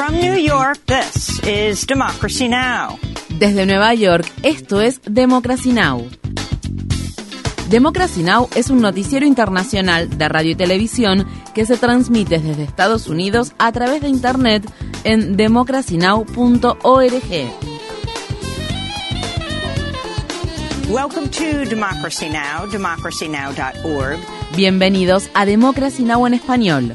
From New York, this is Democracy Now! Desde Nueva York, esto es Democracy Now! Democracy Now! es un noticiero internacional de radio y televisión que se transmite desde Estados Unidos a través de Internet en democracynow.org. Welcome to Democracy Now!, democracynow.org. Bienvenidos a Democracy Now! en español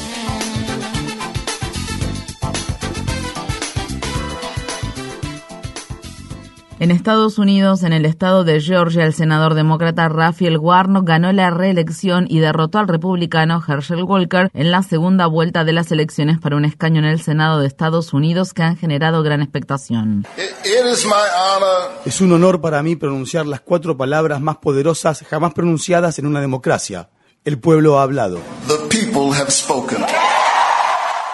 En Estados Unidos, en el estado de Georgia, el senador demócrata Raphael Warnock ganó la reelección y derrotó al republicano Herschel Walker en la segunda vuelta de las elecciones para un escaño en el Senado de Estados Unidos que han generado gran expectación. Es un honor para mí pronunciar las cuatro palabras más poderosas jamás pronunciadas en una democracia. El pueblo ha hablado.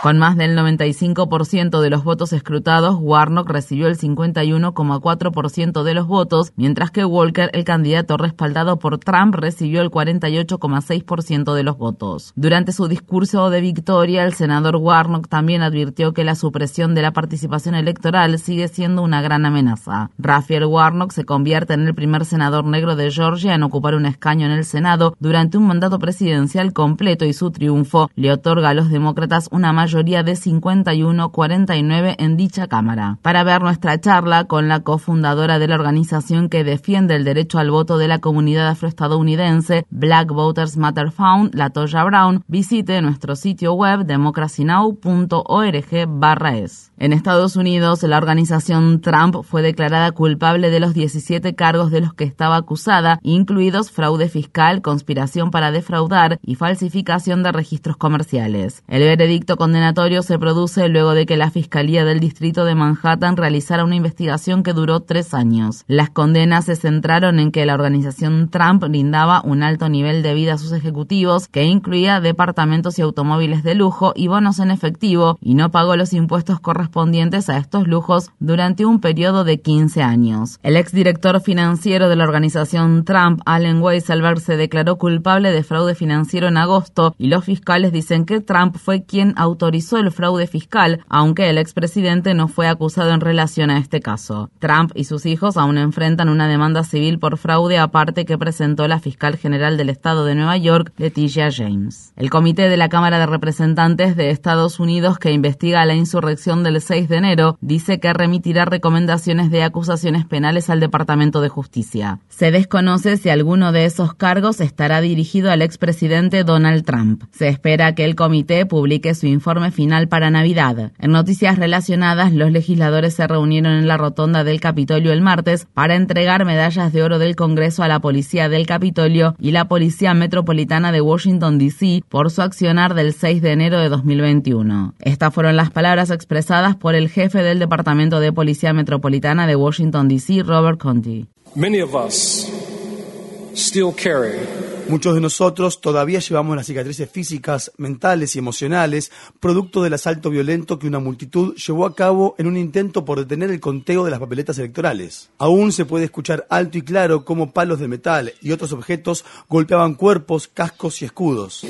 Con más del 95% de los votos escrutados, Warnock recibió el 51,4% de los votos, mientras que Walker, el candidato respaldado por Trump, recibió el 48,6% de los votos. Durante su discurso de victoria, el senador Warnock también advirtió que la supresión de la participación electoral sigue siendo una gran amenaza. Raphael Warnock se convierte en el primer senador negro de Georgia en ocupar un escaño en el Senado durante un mandato presidencial completo y su triunfo le otorga a los demócratas una mayoría mayoría de 51-49 en dicha Cámara. Para ver nuestra charla con la cofundadora de la organización que defiende el derecho al voto de la comunidad afroestadounidense, Black Voters Matter Found, Latoya Brown, visite nuestro sitio web democracynow.org/es. En Estados Unidos, la organización Trump fue declarada culpable de los 17 cargos de los que estaba acusada, incluidos fraude fiscal, conspiración para defraudar y falsificación de registros comerciales. El veredicto con condenatorio se produce luego de que la Fiscalía del Distrito de Manhattan realizara una investigación que duró tres años. Las condenas se centraron en que la organización Trump brindaba un alto nivel de vida a sus ejecutivos, que incluía departamentos y automóviles de lujo y bonos en efectivo, y no pagó los impuestos correspondientes a estos lujos durante un periodo de 15 años. El exdirector financiero de la organización Trump, Allen Weisselberg, se declaró culpable de fraude financiero en agosto y los fiscales dicen que Trump fue quien autorizó autorizó el fraude fiscal, aunque el expresidente no fue acusado en relación a este caso. Trump y sus hijos aún enfrentan una demanda civil por fraude aparte que presentó la fiscal general del estado de Nueva York, Leticia James. El comité de la Cámara de Representantes de Estados Unidos que investiga la insurrección del 6 de enero dice que remitirá recomendaciones de acusaciones penales al Departamento de Justicia. Se desconoce si alguno de esos cargos estará dirigido al expresidente Donald Trump. Se espera que el comité publique su informe final para Navidad. En noticias relacionadas, los legisladores se reunieron en la rotonda del Capitolio el martes para entregar medallas de oro del Congreso a la Policía del Capitolio y la Policía Metropolitana de Washington, D.C. por su accionar del 6 de enero de 2021. Estas fueron las palabras expresadas por el jefe del Departamento de Policía Metropolitana de Washington, D.C., Robert Conti. Many of us still carry Muchos de nosotros todavía llevamos las cicatrices físicas, mentales y emocionales, producto del asalto violento que una multitud llevó a cabo en un intento por detener el conteo de las papeletas electorales. Aún se puede escuchar alto y claro cómo palos de metal y otros objetos golpeaban cuerpos, cascos y escudos.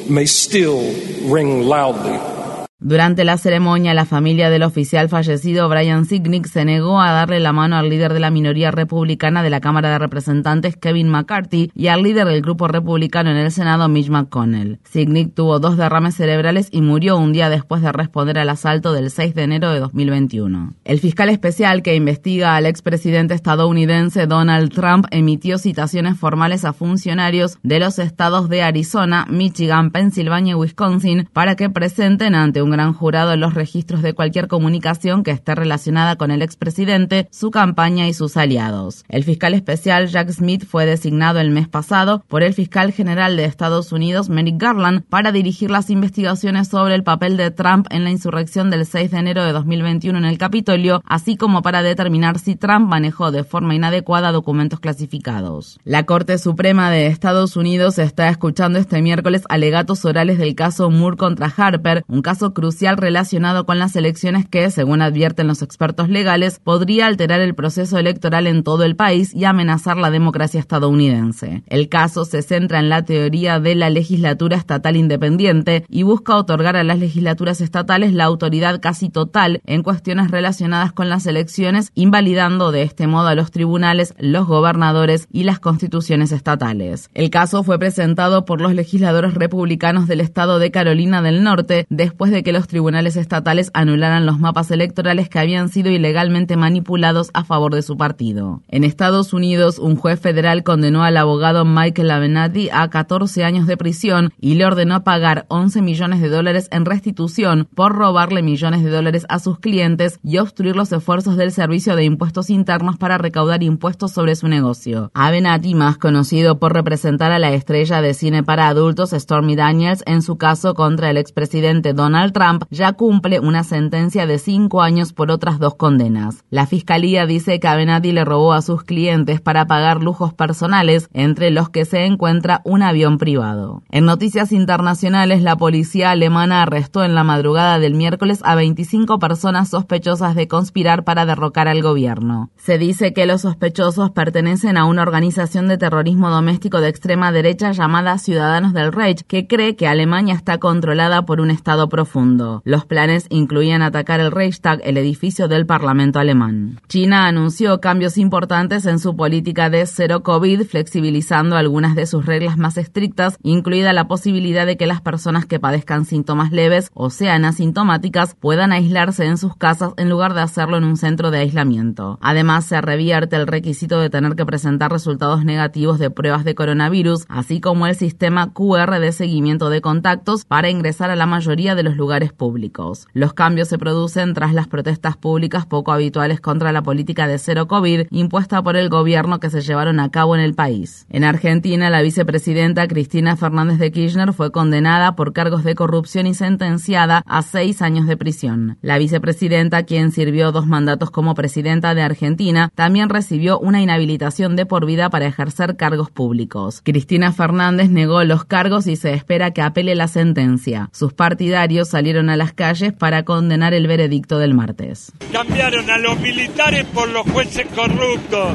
Durante la ceremonia, la familia del oficial fallecido Brian Signick se negó a darle la mano al líder de la minoría republicana de la Cámara de Representantes, Kevin McCarthy, y al líder del grupo republicano en el Senado, Mitch McConnell. Signick tuvo dos derrames cerebrales y murió un día después de responder al asalto del 6 de enero de 2021. El fiscal especial que investiga al expresidente estadounidense Donald Trump emitió citaciones formales a funcionarios de los estados de Arizona, Michigan, Pensilvania y Wisconsin para que presenten ante un un gran jurado en los registros de cualquier comunicación que esté relacionada con el expresidente, su campaña y sus aliados. El fiscal especial Jack Smith fue designado el mes pasado por el fiscal general de Estados Unidos, Merrick Garland, para dirigir las investigaciones sobre el papel de Trump en la insurrección del 6 de enero de 2021 en el Capitolio, así como para determinar si Trump manejó de forma inadecuada documentos clasificados. La Corte Suprema de Estados Unidos está escuchando este miércoles alegatos orales del caso Moore contra Harper, un caso crucial relacionado con las elecciones que, según advierten los expertos legales, podría alterar el proceso electoral en todo el país y amenazar la democracia estadounidense. El caso se centra en la teoría de la legislatura estatal independiente y busca otorgar a las legislaturas estatales la autoridad casi total en cuestiones relacionadas con las elecciones, invalidando de este modo a los tribunales, los gobernadores y las constituciones estatales. El caso fue presentado por los legisladores republicanos del estado de Carolina del Norte después de que los tribunales estatales anularan los mapas electorales que habían sido ilegalmente manipulados a favor de su partido. En Estados Unidos, un juez federal condenó al abogado Michael Avenatti a 14 años de prisión y le ordenó pagar 11 millones de dólares en restitución por robarle millones de dólares a sus clientes y obstruir los esfuerzos del Servicio de Impuestos Internos para recaudar impuestos sobre su negocio. Avenatti, más conocido por representar a la estrella de cine para adultos Stormy Daniels en su caso contra el expresidente Donald Trump, ya cumple una sentencia de cinco años por otras dos condenas. La fiscalía dice que Avenatti le robó a sus clientes para pagar lujos personales, entre los que se encuentra un avión privado. En noticias internacionales, la policía alemana arrestó en la madrugada del miércoles a 25 personas sospechosas de conspirar para derrocar al gobierno. Se dice que los sospechosos pertenecen a una organización de terrorismo doméstico de extrema derecha llamada Ciudadanos del Reich, que cree que Alemania está controlada por un Estado profundo. Los planes incluían atacar el Reichstag, el edificio del Parlamento alemán. China anunció cambios importantes en su política de cero COVID, flexibilizando algunas de sus reglas más estrictas, incluida la posibilidad de que las personas que padezcan síntomas leves o sean asintomáticas puedan aislarse en sus casas en lugar de hacerlo en un centro de aislamiento. Además, se revierte el requisito de tener que presentar resultados negativos de pruebas de coronavirus, así como el sistema QR de seguimiento de contactos para ingresar a la mayoría de los lugares públicos. Los cambios se producen tras las protestas públicas poco habituales contra la política de cero COVID impuesta por el gobierno que se llevaron a cabo en el país. En Argentina, la vicepresidenta Cristina Fernández de Kirchner fue condenada por cargos de corrupción y sentenciada a seis años de prisión. La vicepresidenta, quien sirvió dos mandatos como presidenta de Argentina, también recibió una inhabilitación de por vida para ejercer cargos públicos. Cristina Fernández negó los cargos y se espera que apele la sentencia. Sus partidarios salieron a las calles para condenar el veredicto del martes. Cambiaron a los militares por los jueces corruptos,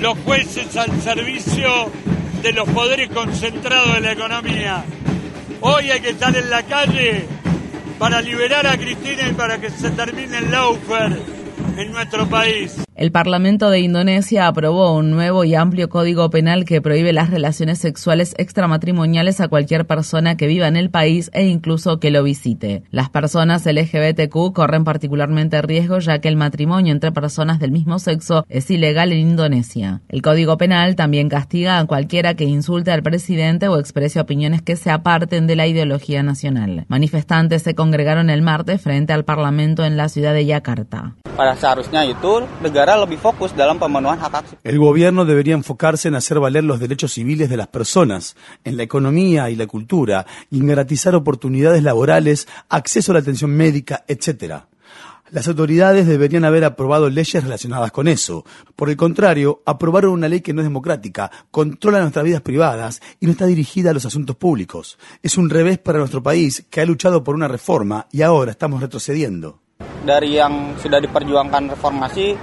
los jueces al servicio de los poderes concentrados de la economía. Hoy hay que estar en la calle para liberar a Cristina y para que se termine el lawfare en nuestro país. El Parlamento de Indonesia aprobó un nuevo y amplio código penal que prohíbe las relaciones sexuales extramatrimoniales a cualquier persona que viva en el país e incluso que lo visite. Las personas LGBTQ corren particularmente riesgo ya que el matrimonio entre personas del mismo sexo es ilegal en Indonesia. El código penal también castiga a cualquiera que insulte al presidente o exprese opiniones que se aparten de la ideología nacional. Manifestantes se congregaron el martes frente al Parlamento en la ciudad de Yakarta. El gobierno debería enfocarse en hacer valer los derechos civiles de las personas, en la economía y la cultura, y en garantizar oportunidades laborales, acceso a la atención médica, etc. Las autoridades deberían haber aprobado leyes relacionadas con eso. Por el contrario, aprobaron una ley que no es democrática, controla nuestras vidas privadas y no está dirigida a los asuntos públicos. Es un revés para nuestro país que ha luchado por una reforma y ahora estamos retrocediendo. dari yang sudah diperjuangkan reformasi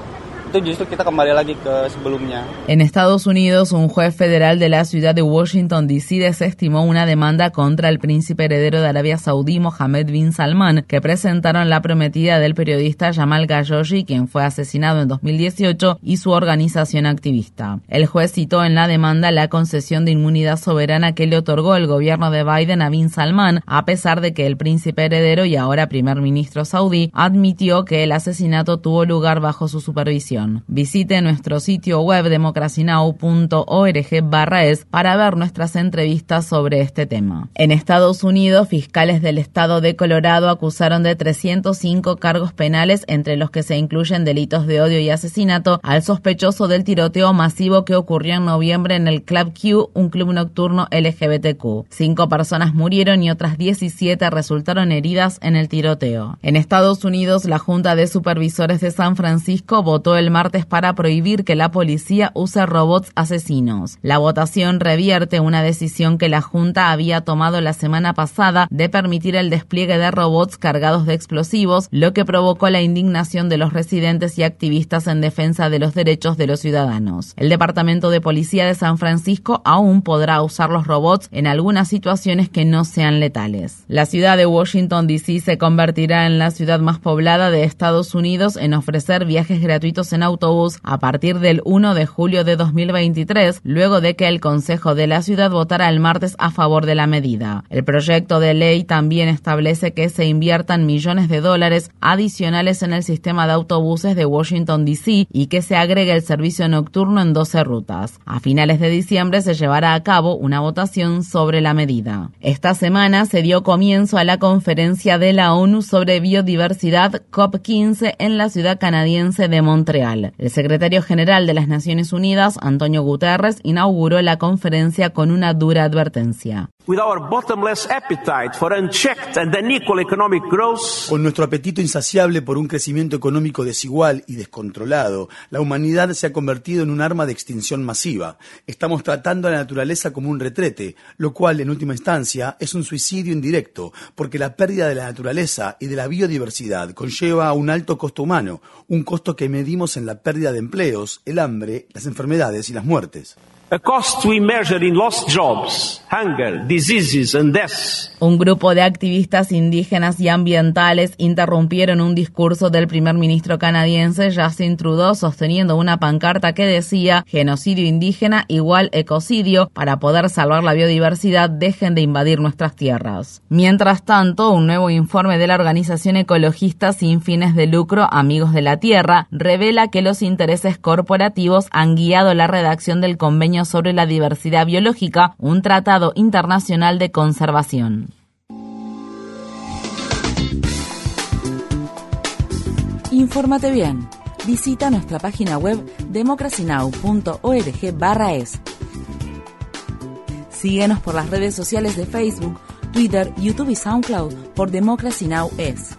En Estados Unidos, un juez federal de la ciudad de Washington, D.C. desestimó una demanda contra el príncipe heredero de Arabia Saudí, Mohammed bin Salman, que presentaron la prometida del periodista Jamal Khashoggi, quien fue asesinado en 2018, y su organización activista. El juez citó en la demanda la concesión de inmunidad soberana que le otorgó el gobierno de Biden a bin Salman, a pesar de que el príncipe heredero y ahora primer ministro saudí admitió que el asesinato tuvo lugar bajo su supervisión. Visite nuestro sitio web democracynow.org barra es para ver nuestras entrevistas sobre este tema. En Estados Unidos, fiscales del estado de Colorado acusaron de 305 cargos penales, entre los que se incluyen delitos de odio y asesinato, al sospechoso del tiroteo masivo que ocurrió en noviembre en el Club Q, un club nocturno LGBTQ. Cinco personas murieron y otras 17 resultaron heridas en el tiroteo. En Estados Unidos, la Junta de Supervisores de San Francisco votó el martes para prohibir que la policía use robots asesinos. La votación revierte una decisión que la Junta había tomado la semana pasada de permitir el despliegue de robots cargados de explosivos, lo que provocó la indignación de los residentes y activistas en defensa de los derechos de los ciudadanos. El Departamento de Policía de San Francisco aún podrá usar los robots en algunas situaciones que no sean letales. La ciudad de Washington, D.C. se convertirá en la ciudad más poblada de Estados Unidos en ofrecer viajes gratuitos en autobús a partir del 1 de julio de 2023, luego de que el Consejo de la ciudad votara el martes a favor de la medida. El proyecto de ley también establece que se inviertan millones de dólares adicionales en el sistema de autobuses de Washington, D.C. y que se agregue el servicio nocturno en 12 rutas. A finales de diciembre se llevará a cabo una votación sobre la medida. Esta semana se dio comienzo a la conferencia de la ONU sobre biodiversidad COP15 en la ciudad canadiense de Montreal. El secretario general de las Naciones Unidas, Antonio Guterres, inauguró la conferencia con una dura advertencia. Con nuestro apetito insaciable por un crecimiento económico desigual y descontrolado, la humanidad se ha convertido en un arma de extinción masiva. Estamos tratando a la naturaleza como un retrete, lo cual en última instancia es un suicidio indirecto, porque la pérdida de la naturaleza y de la biodiversidad conlleva un alto costo humano, un costo que medimos en la pérdida de empleos, el hambre, las enfermedades y las muertes. Un grupo de activistas indígenas y ambientales interrumpieron un discurso del primer ministro canadiense Justin Trudeau sosteniendo una pancarta que decía genocidio indígena igual ecocidio para poder salvar la biodiversidad dejen de invadir nuestras tierras. Mientras tanto, un nuevo informe de la organización ecologista sin fines de lucro Amigos de la Tierra revela que los intereses corporativos han guiado la redacción del convenio sobre la diversidad biológica, un tratado internacional de conservación. Infórmate bien. Visita nuestra página web democracynow.org/es. Síguenos por las redes sociales de Facebook, Twitter, YouTube y SoundCloud por Democracy Now! es.